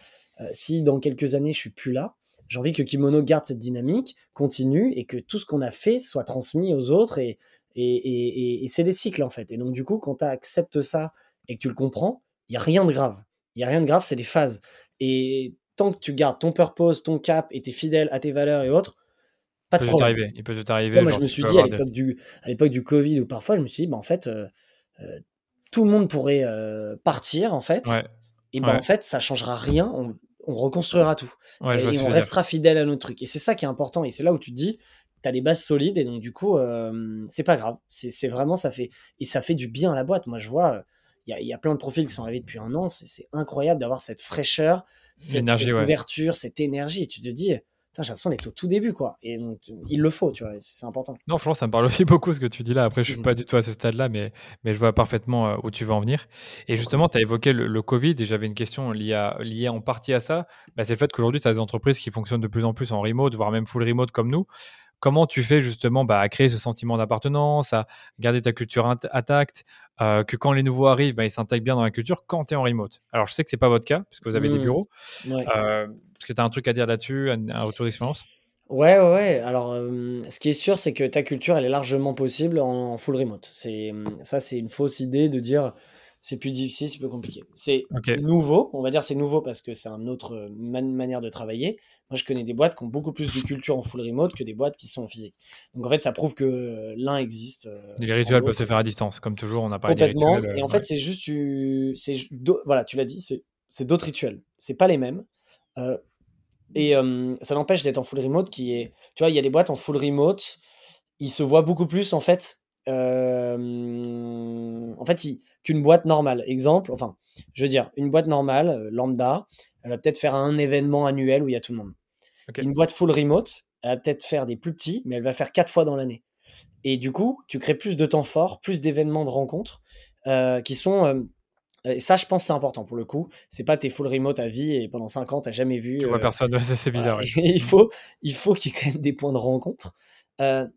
si dans quelques années, je suis plus là, j'ai envie que Kimono garde cette dynamique, continue, et que tout ce qu'on a fait soit transmis aux autres. Et, et, et, c'est des cycles, en fait. Et donc, du coup, quand tu acceptes ça et que tu le comprends, il n'y a rien de grave. Il n'y a rien de grave, c'est des phases. Et tant que tu gardes ton purpose, ton cap et es fidèle à tes valeurs et autres, pas de problème. Il peut tout arriver. moi, je me suis dit à l'époque du, à l'époque du Covid ou parfois, je me suis dit, bah, en fait, euh, euh, tout le monde pourrait euh, partir, en fait. Et ben, en fait, ça changera rien. On, reconstruira tout. et, on restera fidèle à notre truc. Et c'est ça qui est important. Et c'est là où tu te dis, tu as des bases solides. Et donc, du coup, c'est pas grave. C'est vraiment, ça fait, et ça fait du bien à la boîte. Moi, je vois, il y, y, a plein de profils qui sont arrivés depuis un an. C'est incroyable d'avoir cette fraîcheur, cette, ouverture, cette énergie. Et tu te dis, j'ai l'impression d'être au tout début, quoi. Et donc, il le faut, tu vois, c'est important. Non, franchement, ça me parle aussi beaucoup ce que tu dis là. Après, je suis mmh. pas du tout à ce stade-là, mais, mais je vois parfaitement euh, où tu veux en venir. Et justement, tu as évoqué le, Covid et j'avais une question liée, liée en partie à ça. Bah, c'est le fait qu'aujourd'hui, tu as des entreprises qui fonctionnent de plus en plus en remote, voire même full remote comme nous. Comment tu fais justement bah, à créer ce sentiment d'appartenance, à garder ta culture intacte, euh, que quand les nouveaux arrivent, bah, ils s'intègrent bien dans la culture quand tu es en remote? Alors je sais que ce n'est pas votre cas, puisque vous avez des mmh. bureaux. Euh, est-ce que tu as un truc à dire là-dessus, un, retour d'expérience? Ouais, ouais, ouais. Alors, euh, ce qui est sûr, c'est que ta culture, elle est largement possible en, full remote. C'est ça, c'est une fausse idée de dire c'est plus difficile, c'est plus compliqué. C'est nouveau, on va dire c'est nouveau parce que c'est une autre euh, manière de travailler. Moi, je connais des boîtes qui ont beaucoup plus de culture en full remote que des boîtes qui sont en physique. Donc en fait, ça prouve que euh, l'un existe. Euh, les rituels peuvent se faire à distance, comme toujours, on n'a pas Complètement. Rituels, et en fait, c'est juste, c'est voilà, tu l'as dit, c'est d'autres rituels. C'est pas les mêmes. et ça n'empêche d'être en full remote qui est, tu vois, il y a des boîtes en full remote, ils se voient beaucoup plus en fait. Fait, qu'une boîte normale. Exemple, enfin, je veux dire, une boîte normale, euh, lambda, elle va peut-être faire un événement annuel où il y a tout le monde. Une boîte full remote, elle va peut-être faire des plus petits, mais elle va faire quatre fois dans l'année. Et du coup, tu crées plus de temps fort, plus d'événements de rencontres euh, qui sont. Euh, et ça, je pense, c'est important pour le coup. C'est pas tes full remote à vie et pendant cinq ans, tu n'as jamais vu. Tu vois personne, c'est bizarre. il faut, il faut qu'il y ait quand même des points de rencontre.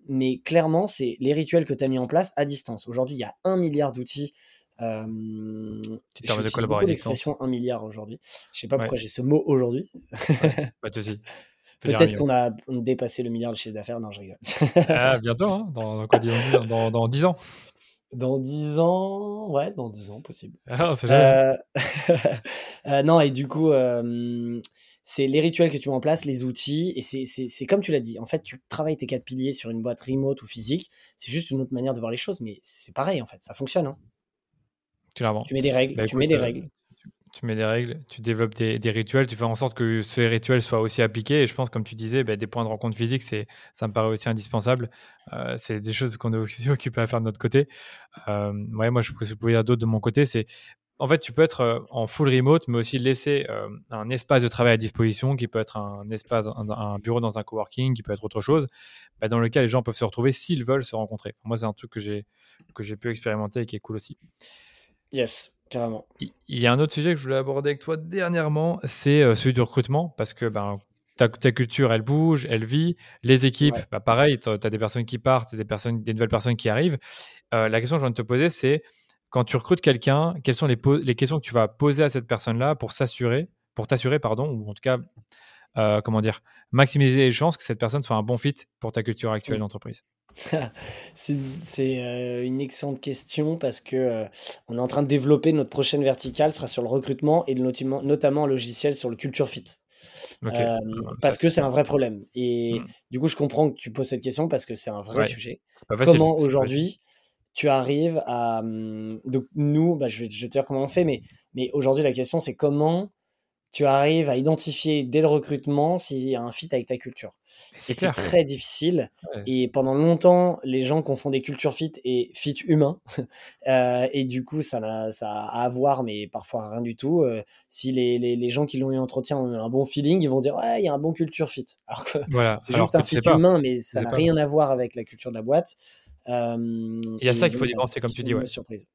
Mais clairement, c'est les rituels que tu as mis en place à distance. Aujourd'hui, il y a un milliard d'outils euh, tu de collaborer l'expression 1 milliard aujourd'hui. Je sais pas pourquoi j'ai ce mot aujourd'hui. pas de souci. Peut-être qu'on a dépassé le milliard de chiffre d'affaires. Non, je rigole. ah, bientôt, hein dans, dans, quoi, dans, dans, 10 ans. Dans 10 ans, ouais, dans 10 ans, possible. Ah, euh... euh, non, et du coup, euh, c'est les rituels que tu mets en place, les outils, et c'est comme tu l'as dit. En fait, tu travailles tes quatre piliers sur une boîte remote ou physique. C'est juste une autre manière de voir les choses, mais c'est pareil, en fait, ça fonctionne. Hein. Tu mets des règles. Bah, tu mets des euh, règles. Tu, mets des règles, tu développes des, rituels, tu fais en sorte que ces rituels soient aussi appliqués. Et je pense, comme tu disais, bah, des points de rencontre physique, c'est, ça me paraît aussi indispensable. Euh, c'est des choses qu'on est aussi occupé à faire de notre côté. Euh, ouais, moi, je, je pouvais dire d'autres de mon côté. C'est en fait, tu peux être en full remote, mais aussi laisser un espace de travail à disposition, qui peut être un espace, un, bureau dans un coworking, qui peut être autre chose, bah, dans lequel les gens peuvent se retrouver s'ils veulent se rencontrer. Moi, c'est un truc que j'ai que j'ai pu expérimenter et qui est cool aussi. Yes, carrément. Il y a un autre sujet que je voulais aborder avec toi dernièrement, c'est euh, celui du recrutement, parce que ben, ta, culture, elle bouge, elle vit. Les équipes, bah, pareil, tu as des personnes qui partent, des, personnes, des nouvelles personnes qui arrivent. Euh, la question que je viens de te poser, c'est quand tu recrutes quelqu'un, quelles sont les, les, questions que tu vas poser à cette personne-là pour s'assurer, pour t'assurer, pardon, ou en tout cas, euh, comment dire, maximiser les chances que cette personne soit un bon fit pour ta culture actuelle d'entreprise? C'est euh, une excellente question parce que euh, on est en train de développer notre prochaine verticale sera sur le recrutement et notamment un logiciel sur le culture fit. Euh, parce que c'est un vrai problème. Et mmh. du coup, je comprends que tu poses cette question parce que c'est un vrai sujet. comment aujourd'hui tu arrives à. Mmh, donc, nous, bah, je, vais, je, vais, te dire comment on fait, mais, mais aujourd'hui, la question, c'est comment tu arrives à identifier dès le recrutement s'il y a un fit avec ta culture. C'est très difficile. Et pendant longtemps, les gens confondent culture fit et fit humain. Euh, et du coup, ça a, ça a à voir, mais parfois rien du tout. Euh, si les, les, les, gens qui l'ont eu entretien ont eu un bon feeling, ils vont dire Ouais, il y a un bon culture fit. Alors que voilà. c'est juste un fit humain, mais ça n'a rien à voir avec la culture de la boîte. Il y a ça qu'il faut dépenser, comme tu dis. Ouais. Surprise.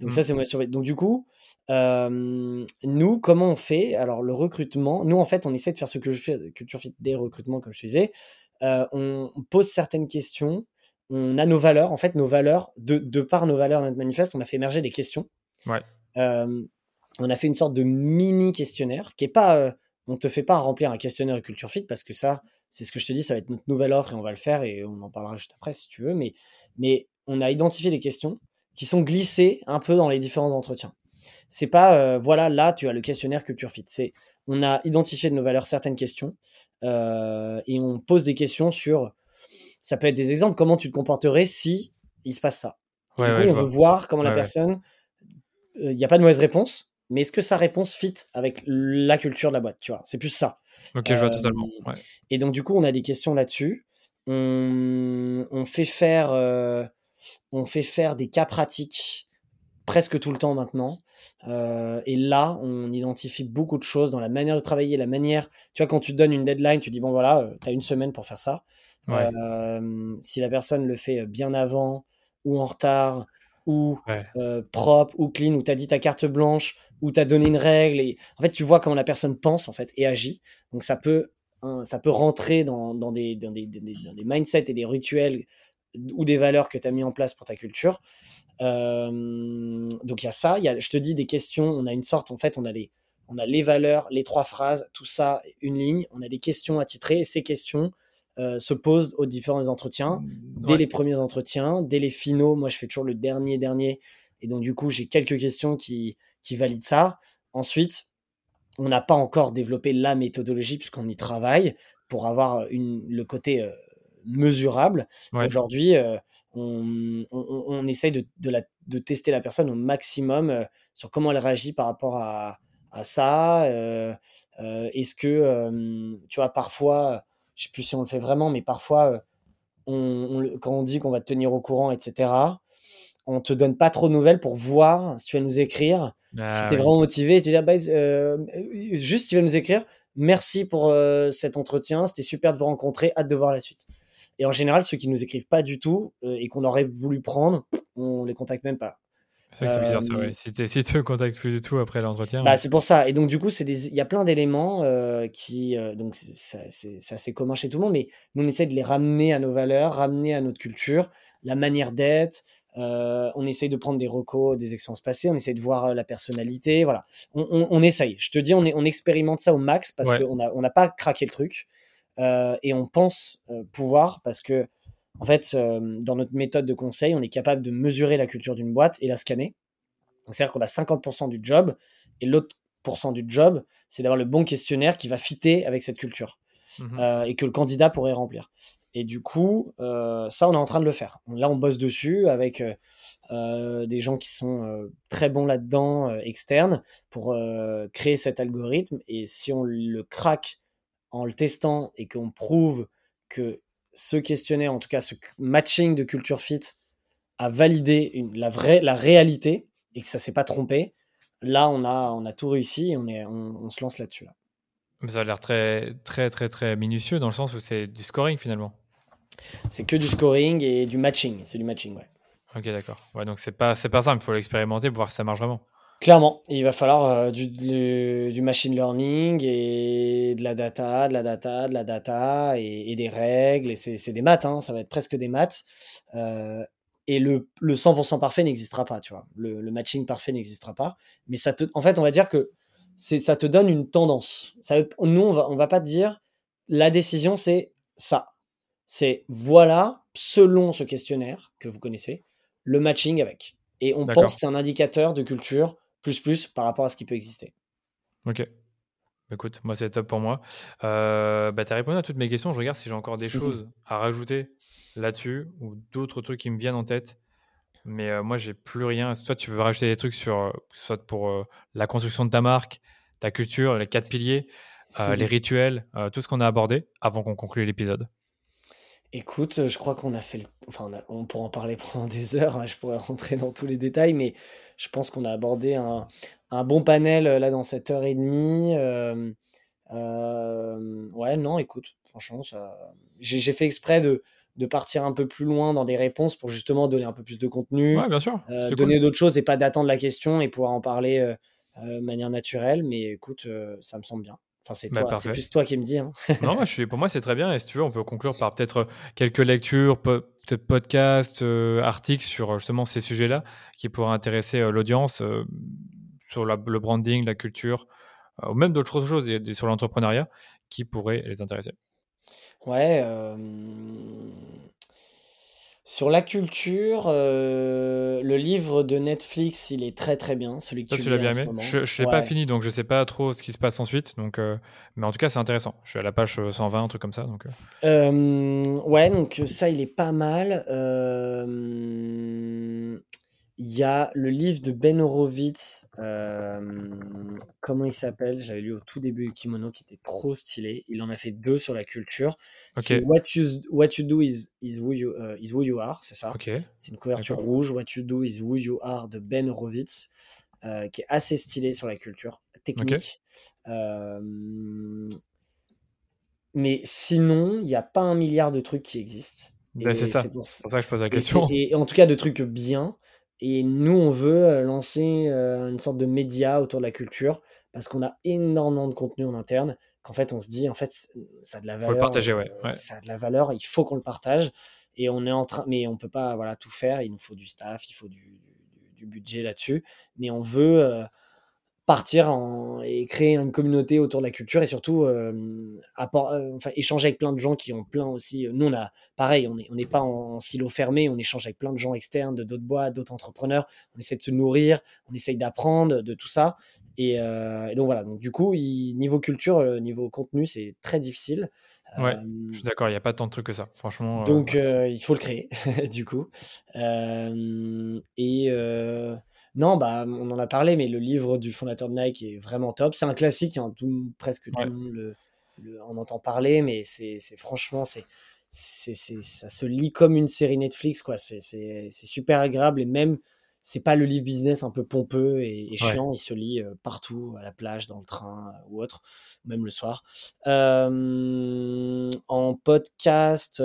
Donc, ça, c'est mmh. surprise. Donc, du coup, nous, comment on fait? Alors, le recrutement, nous, en fait, on essaie de faire ce que je fais, culture fit des recrutements, comme je disais. on, pose certaines questions, on a nos valeurs. En fait, nos valeurs, de, de par nos valeurs, notre manifeste, on a fait émerger des questions. Ouais. on a fait une sorte de mini questionnaire qui est pas. on te fait pas remplir un questionnaire de culture fit parce que ça, c'est ce que je te dis, ça va être notre nouvelle offre et on va le faire et on en parlera juste après si tu veux. Mais, mais on a identifié des questions qui sont glissées un peu dans les différents entretiens. C'est pas, euh, voilà, là, tu as le questionnaire culture fit. C'est, on a identifié de nos valeurs certaines questions euh, et on pose des questions sur, ça peut être des exemples, comment tu te comporterais si il se passe ça. on veut voir comment la personne, euh, il n'y a pas de mauvaise réponse, mais est-ce que sa réponse fit avec la culture de la boîte, tu vois? C'est plus ça. Ok, je vois totalement. Et donc, du coup, on a des questions là-dessus. On, on, fait faire, on fait faire des cas pratiques presque tout le temps maintenant. Euh, et là, on identifie beaucoup de choses dans la manière de travailler, la manière. Tu vois, quand tu te donnes une deadline, tu dis bon voilà, euh, tu as une semaine pour faire ça. Euh, si la personne le fait bien avant ou en retard ou propre ou clean ou tu as dit ta carte blanche ou tu as donné une règle et en fait tu vois comment la personne pense en fait et agit. Donc ça peut hein, ça peut rentrer dans, dans, des, dans, des, dans, des, mindsets et des rituels ou des valeurs que tu as mis en place pour ta culture. Euh, donc il y a ça, y a, je te dis des questions, on a une sorte, en fait, on a les, on a les valeurs, les trois phrases, tout ça, une ligne, on a des questions à titrer, et ces questions euh, se posent aux différents entretiens, dès les premiers entretiens, dès les finaux, moi je fais toujours le dernier, dernier, Et donc, du coup, j'ai quelques questions qui, qui valident ça. Ensuite, on n'a pas encore développé la méthodologie puisqu'on y travaille pour avoir une, le côté euh, mesurable. Aujourd'hui, euh, on, on, on, essaye de, de, la, de, tester la personne au maximum sur comment elle réagit par rapport à, à ça. Est-ce que, tu vois, parfois, je sais plus si on le fait vraiment, mais parfois, on, quand on dit qu'on va te tenir au courant, etc., on te donne pas trop de nouvelles pour voir si tu vas nous écrire. Ah si tu es vraiment motivé, tu dis, ah, bah, euh, juste, tu vas nous écrire. Merci pour euh, cet entretien. C'était super de vous rencontrer. Hâte de voir la suite. Et en général, ceux qui nous écrivent pas du tout euh, et qu'on aurait voulu prendre, on les contacte même pas. C'est c'est bizarre, ça, ouais. Si, si tu ne contactes plus du tout après l'entretien. Bah, c'est pour ça. Et donc, du coup, il y a plein d'éléments qui. donc, c'est assez commun chez tout le monde, mais nous, on essaie de les ramener à nos valeurs, ramener à notre culture, la manière d'être, euh, on essaye de prendre des recos des expériences passées, on essaye de voir euh, la personnalité, voilà. On, on, essaye. Je te dis, on, est, on expérimente ça au max parce qu'on n'a on n'a pas craqué le truc euh, et on pense pouvoir parce que, en fait, dans notre méthode de conseil, on est capable de mesurer la culture d'une boîte et la scanner. C'est-à-dire qu'on a 50% du job et l'autre pourcent du job, c'est d'avoir le bon questionnaire qui va fitter avec cette culture mmh et que le candidat pourrait remplir. Et du coup, euh, ça, on est en train de le faire. Là, on bosse dessus avec euh, euh, des gens qui sont très bons là-dedans, externes, pour créer cet algorithme. Et si on le craque en le testant et qu'on prouve que ce questionnaire, en tout cas ce matching de culture fit, a validé une, la, vraie, la réalité et que ça s'est pas trompé, là, on a, on a tout réussi et on, est, on, se lance là-dessus. Là. Ça a l'air très, très, très, très minutieux dans le sens où c'est du scoring finalement. C'est que du scoring et du matching. C'est du matching, ouais. Ok, d'accord. Ouais, donc c'est pas, c'est pas simple. Il faut l'expérimenter pour voir si ça marche vraiment. Clairement, il va falloir euh, du, du, machine learning et de la data, de la data, de la data et, des règles. Et c'est, des maths, hein, ça va être presque des maths. Euh, et le, le 100% parfait n'existera pas, tu vois. Le, le matching parfait n'existera pas. Mais ça te, en fait, on va dire que c'est, ça te donne une tendance. Ça, nous, on va, on va pas te dire la décision, c'est ça c'est voilà, selon ce questionnaire que vous connaissez, le matching avec. Et on pense que c'est un indicateur de culture plus plus par rapport à ce qui peut exister. Ok. Écoute, moi c'est top pour moi. Euh, bah, tu as répondu à toutes mes questions. Je regarde si j'ai encore des choses à rajouter là-dessus ou d'autres trucs qui me viennent en tête. Mais euh, moi, j'ai plus rien. Soit tu veux rajouter des trucs sur, euh, soit pour euh, la construction de ta marque, ta culture, les quatre piliers, les rituels, tout ce qu'on a abordé avant qu'on conclue l'épisode. Écoute, je crois qu'on a fait le... Enfin, on, pourra en parler pendant des heures, hein, je pourrais rentrer dans tous les détails, mais je pense qu'on a abordé un, bon panel euh, là dans cette heure et demie. Euh, euh, ouais, non, écoute, franchement, ça... j'ai fait exprès de, partir un peu plus loin dans des réponses pour justement donner un peu plus de contenu, ouais, bien sûr. donner d'autres choses et pas d'attendre la question et pouvoir en parler de manière naturelle. Mais écoute, ça me semble bien. Enfin, c'est bah, plus toi qui me dis. Hein. non, moi, je suis, pour moi, c'est très bien. Et si tu veux, on peut conclure par peut-être quelques lectures, peut-être podcasts, euh, articles sur justement ces sujets-là qui pourraient intéresser euh, l'audience euh, sur le branding, la culture, ou même d'autres choses sur l'entrepreneuriat qui pourraient les intéresser. Ouais. Sur la culture, euh, le livre de Netflix, il est très très bien, celui que tu, l'as bien aimé. Je ne l'ai pas fini, donc je ne sais pas trop ce qui se passe ensuite. Donc, euh, mais en tout cas, c'est intéressant. Je suis à la page 120, un truc comme ça. Donc, euh. ouais, donc ça, il est pas mal. Il y a le livre de Ben Horowitz, euh, comment il s'appelle? J'avais lu au tout début Kimono qui était trop stylé. Il en a fait deux sur la culture. What you, What you Do is, is, who, you, uh, is who You Are, c'est ça? C'est une couverture rouge. What You Do is Who You Are de Ben Horowitz, euh, qui est assez stylé sur la culture technique. Euh, mais sinon, il n'y a pas un milliard de trucs qui existent. Ben, c'est ça. C'est pour ça que je pose la question. et en tout cas, de trucs bien. Et nous, on veut euh, lancer euh, une sorte de média autour de la culture parce qu'on a énormément de contenu en interne. Qu'en fait, on se dit, en fait, ça a de la valeur. Faut le partager, ouais. Ça a de la valeur. Il faut qu'on le partage. Et on est en train, mais on peut pas, voilà, tout faire. Il nous faut du staff, il faut du, du, budget là-dessus. Mais on veut, euh, partir en, et créer une communauté autour de la culture et surtout euh, apport, euh, enfin, échanger avec plein de gens qui ont plein aussi. Nous, on a pareil, on n'est on est pas en, silo fermé, on échange avec plein de gens externes, de d'autres boîtes, d'autres entrepreneurs. On essaie de se nourrir, on essaye d'apprendre de tout ça. Et, euh, donc voilà, donc du coup, niveau culture, niveau contenu, c'est très difficile. Ouais, je suis d'accord, il n'y a pas tant de trucs que ça, franchement. Donc il faut le créer, du coup. et non, bah, on en a parlé, mais le livre du fondateur de Nike est vraiment top. C'est un classique, hein, tout, presque tout le monde en entend parler, mais c'est franchement, c'est ça se lit comme une série Netflix, quoi. C'est super agréable et même, c'est pas le livre business un peu pompeux et, chiant, il se lit euh, partout, à la plage, dans le train euh, ou autre, même le soir. Euh, en podcast,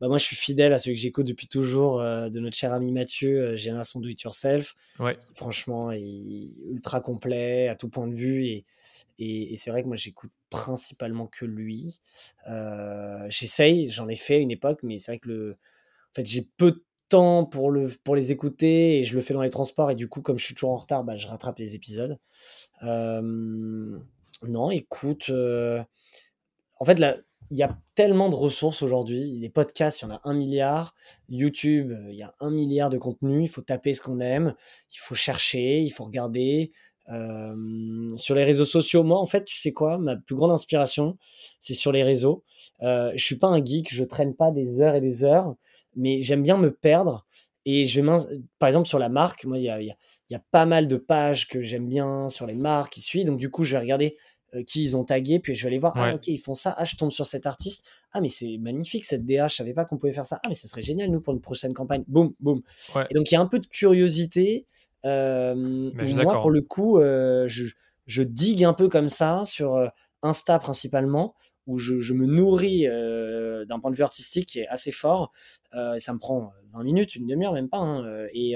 bah, moi je suis fidèle à ceux que j'écoute depuis toujours euh, de notre cher ami Mathieu, euh, Génération Do It Yourself. Ouais. Franchement, il est ultra complet à tout point de vue et, et, c'est vrai que moi j'écoute principalement que lui. Euh, j'essaye, j'en ai fait une époque, mais c'est vrai que le, en fait, j'ai peu de temps pour, le, pour les écouter et je le fais dans les transports et du coup comme je suis toujours en retard, bah, je rattrape les épisodes. non, écoute, en fait là il y a tellement de ressources aujourd'hui. Les podcasts, il y en a un milliard. YouTube, euh, il y a un milliard de contenus. Il faut taper ce qu'on aime. Il faut chercher, il faut regarder. Euh, sur les réseaux sociaux, moi, en fait, tu sais quoi? Ma plus grande inspiration, c'est sur les réseaux. Euh, je suis pas un geek, je traîne pas des heures et des heures, mais j'aime bien me perdre. Et je par exemple, sur la marque, moi, il y a, y a, pas mal de pages que j'aime bien sur les marques qui suivent. Donc, du coup, je vais regarder qui ils ont tagué, puis je vais aller voir, ah ok, ils font ça, ah je tombe sur cet artiste, ah mais c'est magnifique cette DA, je savais pas qu'on pouvait faire ça, ah mais ce serait génial nous pour une prochaine campagne, boum, boum. Et donc il y a un peu de curiosité, euh, moi pour le coup, euh, je, je, digue un peu comme ça sur euh, Insta principalement, où je, je me nourris d'un point de vue artistique qui est assez fort, ça me prend 20 minutes, une demi-heure, même pas, hein, et,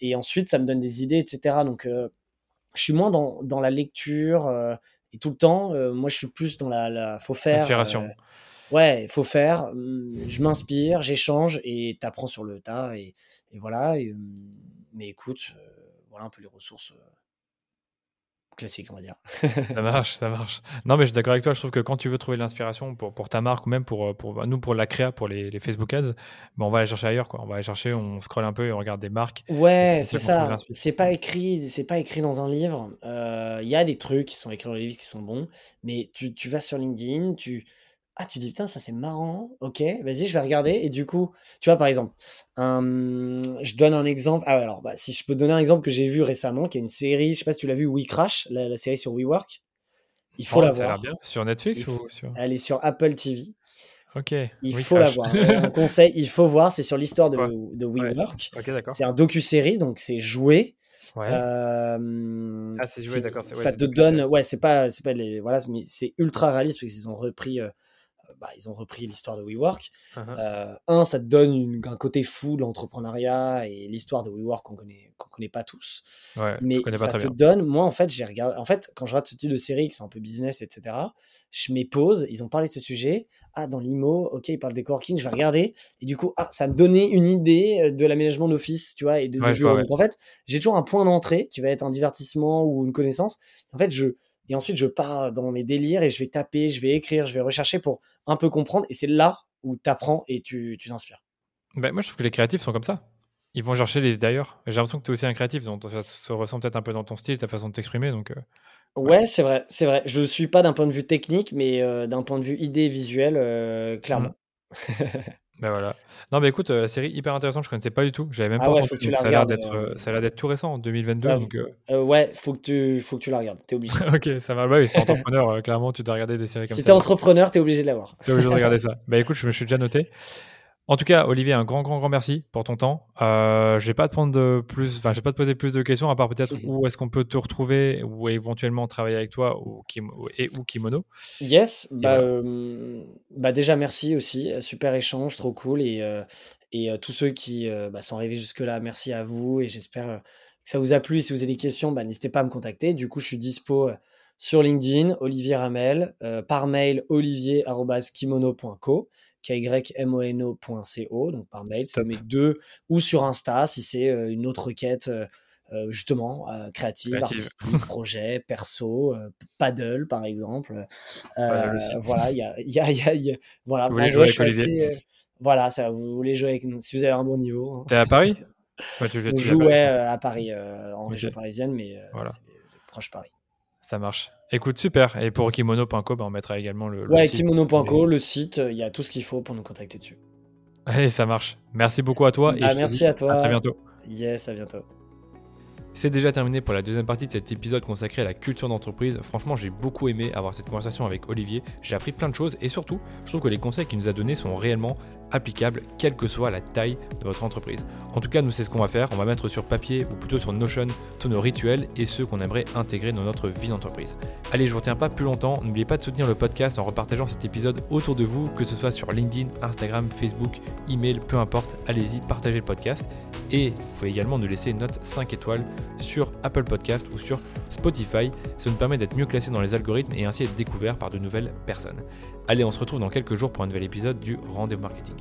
et ensuite ça me donne des idées, etc. Donc je suis moins dans, dans la lecture, et tout le temps, euh, moi, je suis plus dans la, la faut faire. Inspiration. Euh, ouais, faut faire. Hum, je m'inspire, j'échange et t'apprends sur le tas. Et, et voilà. Hum, mais écoute, euh, voilà un peu les ressources classique, on va dire. ça marche, ça marche. Non, mais je suis d'accord avec toi. Je trouve que quand tu veux trouver l'inspiration pour, pour ta marque ou même pour, pour bah, nous, pour la créa, pour les, les Facebook ads, ben on va aller chercher ailleurs. Quoi. On va aller chercher, on scrolle un peu et on regarde des marques. Ouais, c'est ça. C'est pas écrit, c'est pas écrit dans un livre. Euh, il y a des trucs qui sont écrits dans les livres qui sont bons, mais tu, tu vas sur LinkedIn, tu, ah, tu dis, putain, ça c'est marrant. Ok, vas-y, je vais regarder. Et du coup, tu vois, par exemple, je donne un exemple. Ah, alors, bah, si je peux donner un exemple que j'ai vu récemment, qui est une série, je sais pas si tu l'as vu, We Crash, la, série sur WeWork. Il faut oh, la voir. bien. Sur Netflix ou sur... Elle est sur Apple TV. Ok. Il faut la voir. un conseil, il faut voir. C'est sur l'histoire de, de WeWork. Ok, d'accord. C'est un docu-série, donc c'est joué. Ouais. Euh, ah, c'est joué, d'accord. ça te donne, ouais, c'est pas, c'est pas les, voilà, mais c'est ultra réaliste parce qu'ils ont repris euh, bah, ils ont repris l'histoire de WeWork. Uh-huh. Euh, un, ça te donne un côté fou de l'entrepreneuriat et l'histoire de WeWork qu'on connaît, qu'on connaît pas tous. mais ça te donne, moi en fait, j'ai regardé, en fait, quand je regarde ce type de séries qui sont un peu business, etc., je mets pause, ils ont parlé de ce sujet. Ah, dans l'IMO, ok, ils parlent des coworking, je vais regarder. Et du coup, ah, ça me donnait une idée euh, de l'aménagement d'office, tu vois, et de, Donc en fait, j'ai toujours un point d'entrée qui va être un divertissement ou une connaissance. En fait, je, et ensuite, je pars dans mes délires et je vais taper, je vais écrire, je vais rechercher pour un peu comprendre. Et c'est là où tu apprends et tu t'inspires. Ben, moi, je trouve que les créatifs sont comme ça. Ils vont chercher les d'ailleurs. J'ai l'impression que tu es aussi un créatif, donc ça se ressent peut-être un peu dans ton style, ta façon de t'exprimer. Donc, euh, ouais, c'est vrai, c'est vrai. Je suis pas d'un point de vue technique, mais euh, d'un point de vue idée visuelle, euh, clairement. Mmh. Ben voilà. Non, mais écoute, euh, la série hyper intéressante, je connaissais pas du tout. J'avais même ah pas entendu. ça a l'air d'être, euh, ça a l'air d'être tout récent, en 2022. donc, euh. ouais, faut que tu, faut que tu la regardes. T'es obligé. ok, ça va. Ouais, si t'es entrepreneur, clairement, tu dois regarder des séries comme ça. Si t'es entrepreneur, t'es obligé de la voir. T'es obligé de regarder ça. Bah écoute, je me suis déjà noté. En tout cas, Olivier, un grand, grand, grand merci pour ton temps. Euh, je vais pas te prendre de plus, enfin, je vais pas te poser plus de questions, à part peut-être où est-ce qu'on peut te retrouver ou éventuellement travailler avec toi ou, et ou Kimono. Yes, bah, euh, bah, déjà merci aussi, super échange, trop cool et euh, et tous ceux qui bah, sont arrivés jusque là, merci à vous et j'espère que ça vous a plu. Si vous avez des questions, bah, n'hésitez pas à me contacter. Du coup, je suis dispo sur LinkedIn, Olivier Ramel, par mail olivier@kimono.co kymono.co, donc par mail, ça met deux, ou sur Insta si c'est euh, une autre requête euh, justement créative, artistique, projet, perso, paddle par exemple. voilà, il y a, y, a, y, a, voilà. Vous voulez jouer avec Olivier Voilà, ça, vous voulez jouer avec nous si vous avez un bon niveau. Hein. T'es à Paris? Ouais, tu, On joue à Paris, en région parisienne, mais voilà. proche Paris. Ça marche. Écoute, super. Et pour kimono.co, bah, on mettra également le, le ouais, kimono.co, le site, il y a tout ce qu'il faut pour nous contacter dessus. Allez, ça marche. Merci beaucoup à toi. et bah, merci à toi. À très bientôt. Yes, à bientôt. C'est déjà terminé pour la deuxième partie de cet épisode consacré à la culture d'entreprise. Franchement, j'ai beaucoup aimé avoir cette conversation avec Olivier. J'ai appris plein de choses et surtout, je trouve que les conseils qu'il nous a donnés sont réellement applicables, quelle que soit la taille de votre entreprise. En tout cas, nous, c'est ce qu'on va faire. On va mettre sur papier ou plutôt sur Notion tous nos rituels et ceux qu'on aimerait intégrer dans notre vie d'entreprise. Allez, je vous retiens pas plus longtemps. N'oubliez pas de soutenir le podcast en repartageant cet épisode autour de vous, que ce soit sur LinkedIn, Instagram, Facebook, email, peu importe. Allez-y, partagez le podcast. Et vous pouvez également nous laisser une note 5 étoiles sur Apple Podcast ou sur Spotify. Ça nous permet d'être mieux classés dans les algorithmes et ainsi être découverts par de nouvelles personnes. Allez, on se retrouve dans quelques jours pour un nouvel épisode du Rendez-vous Marketing.